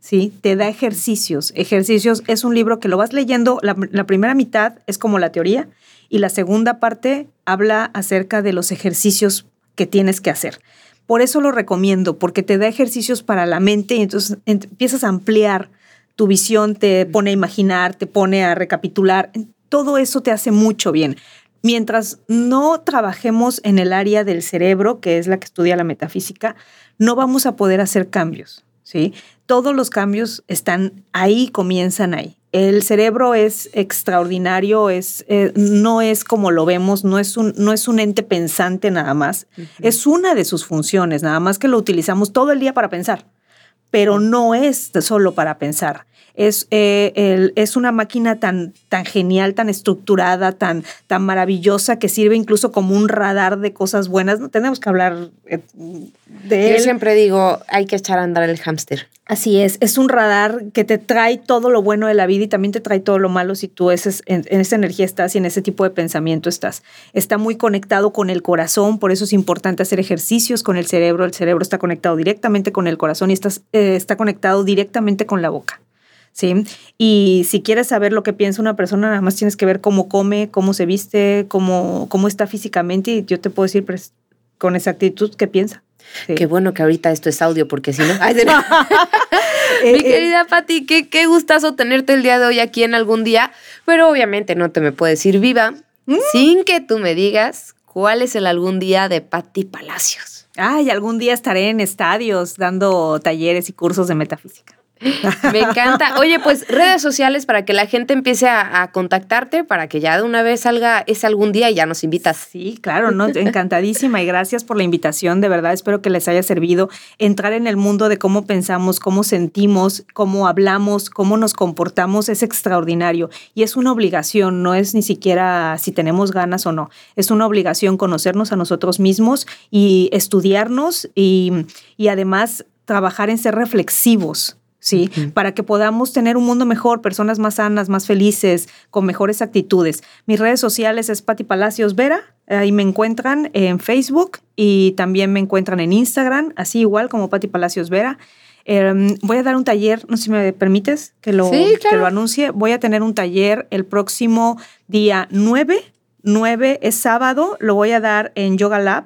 Speaker 5: ¿Sí? Te da ejercicios. Ejercicios es un libro que lo vas leyendo, la, la, primera mitad es como la teoría y la segunda parte habla acerca de los ejercicios que tienes que hacer. Por eso lo recomiendo, porque te da ejercicios para la mente y entonces empiezas a ampliar tu visión, te pone a imaginar, te pone a recapitular. Todo eso te hace mucho bien. Mientras no trabajemos en el área del cerebro, que es la que estudia la metafísica, no vamos a poder hacer cambios, ¿sí? Todos los cambios están ahí, comienzan ahí. El cerebro es extraordinario, es, eh, no es como lo vemos, no es un, no es un ente pensante nada más. Es una de sus funciones, nada más que lo utilizamos todo el día para pensar, pero no es solo para pensar es, eh, es una máquina tan, tan genial, tan estructurada, tan, tan maravillosa que sirve incluso como un radar de cosas buenas. No tenemos que hablar eh, de él.
Speaker 1: Yo siempre digo, hay que echar a andar el hámster.
Speaker 5: Así es, es un radar que te trae todo lo bueno de la vida y también te trae todo lo malo si tú en, en, esa energía estás y en ese tipo de pensamiento estás. Está muy conectado con el corazón, por eso es importante hacer ejercicios con el cerebro. El cerebro está conectado directamente con el corazón y estás, eh, está conectado directamente con la boca. ¿Sí? Y si quieres saber lo que piensa una persona, nada más tienes que ver cómo come, cómo se viste, cómo, cómo está físicamente y yo te puedo decir pues, con exactitud qué piensa.
Speaker 1: Qué bueno que ahorita esto es audio, porque si no. Mi eh, querida Patti, qué, qué gustazo tenerte el día de hoy aquí en algún día, pero obviamente no te me puedes ir viva mm. sin que tú me digas cuál es el algún día de Patti Palacios.
Speaker 5: Ay, algún día estaré en estadios dando talleres y cursos de metafísica.
Speaker 1: Me encanta. Oye, pues redes sociales para que la gente empiece a, contactarte, para que ya de una vez salga ese algún día y ya nos invitas.
Speaker 5: Sí, claro, no, encantadísima y gracias por la invitación. De verdad, espero que les haya servido entrar en el mundo de cómo pensamos, cómo sentimos, cómo hablamos, cómo nos comportamos. Es extraordinario y es una obligación, no es ni siquiera si tenemos ganas o no. Es una obligación conocernos a nosotros mismos y estudiarnos y, y además trabajar en ser reflexivos ¿sí? Para que podamos tener un mundo mejor, personas más sanas, más felices, con mejores actitudes. Mis redes sociales es Pati Palacios Vera, ahí me encuentran en Facebook y también me encuentran en Instagram, así igual como Pati Palacios Vera. Em, voy a dar un taller, no sé si me permites que lo, que lo anuncie. Voy a tener un taller el próximo día 9, 9 es sábado, lo voy a dar en Yoga Lab.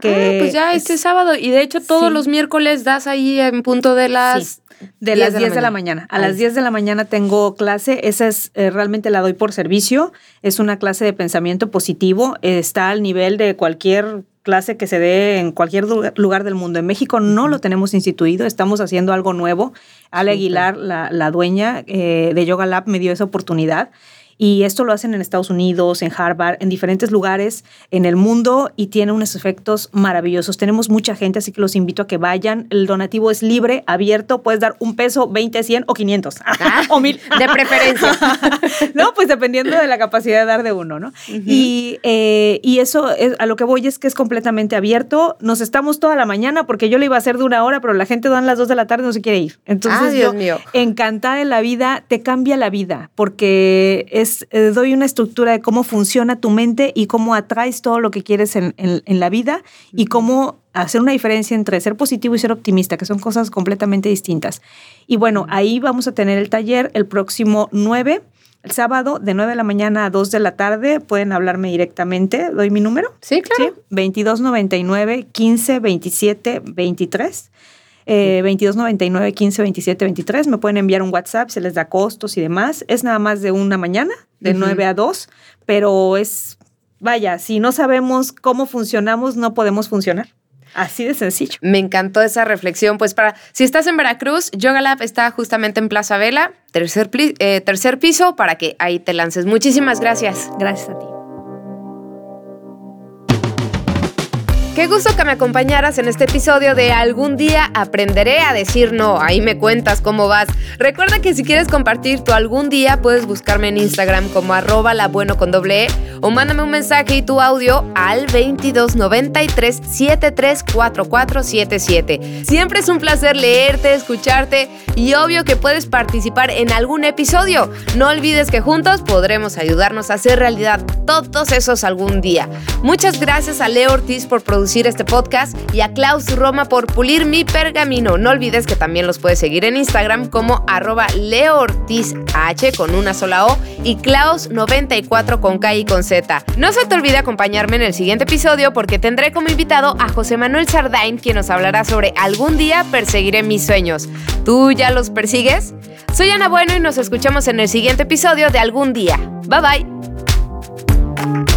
Speaker 1: Que ah, pues ya este sábado. Y de hecho, todos los miércoles das ahí en punto de las
Speaker 5: de las 10 de la mañana. A las 10 de la mañana tengo clase. Esa es eh, realmente la doy por servicio. Es una clase de pensamiento positivo. está al nivel de cualquier clase que se dé en cualquier lugar del mundo. En México no lo tenemos instituido, estamos haciendo algo nuevo. Ale Aguilar, la, dueña eh, de Yoga Lab, me dio esa oportunidad y esto lo hacen en Estados Unidos, en Harvard, en diferentes lugares en el mundo y tiene unos efectos maravillosos. Tenemos mucha gente, así que los invito a que vayan. El donativo es libre, abierto. Puedes dar un peso, 20, 100 o 500 ah, o mil.
Speaker 1: De preferencia.
Speaker 5: no, pues dependiendo de la capacidad de dar de uno, ¿no? y, eh, y, eso es, a lo que voy es que es completamente abierto. Nos estamos toda la mañana porque yo lo iba a hacer de una hora, pero la gente dan las dos de la tarde y no se quiere ir. Entonces,
Speaker 1: Dios yo, mío.
Speaker 5: encantada de la vida, te cambia la vida porque es eh, doy una estructura de cómo funciona tu mente y cómo atraes todo lo que quieres en, la vida y cómo hacer una diferencia entre ser positivo y ser optimista, que son cosas completamente distintas. Y bueno, ahí vamos a tener el taller el próximo 9. El sábado de 9 de la mañana a 2 de la tarde pueden hablarme directamente. ¿Doy mi número?
Speaker 1: Sí, claro.
Speaker 5: Sí, 2299 15 27 23. 2299 15 27 23. Me pueden enviar un WhatsApp, se les da costos y demás. Es nada más de una mañana, de 9 a 2, pero es, vaya, si no sabemos cómo funcionamos, no podemos funcionar. Así de sencillo.
Speaker 1: Me encantó esa reflexión. Pues para, si estás en Veracruz, Yoga Lab está justamente en Plaza Vela, tercer, eh, tercer piso, para que ahí te lances. Muchísimas gracias.
Speaker 5: Gracias a ti.
Speaker 1: Qué gusto que me acompañaras en este episodio de Algún día aprenderé a decir no. Ahí me cuentas cómo vas. Recuerda que si quieres compartir tu algún día, puedes buscarme en Instagram como arroba la bueno con doble e, o mándame un mensaje y tu audio al 2293 734477. Siempre es un placer leerte, escucharte y obvio que puedes participar en algún episodio. No olvides que juntos podremos ayudarnos a hacer realidad todos esos algún día. Muchas gracias a Leo Ortiz por este podcast y a Klaus Roma por pulir mi pergamino. No olvides que también los puedes seguir en Instagram como arroba Leo Ortiz H con una sola O y Klaus94 con K y con Z. No se te olvide acompañarme en el siguiente episodio porque tendré como invitado a José Manuel Sardain quien nos hablará sobre algún día perseguiré mis sueños. ¿Tú ya los persigues? Soy Ana Bueno y nos escuchamos en el siguiente episodio de Algún día. Bye bye.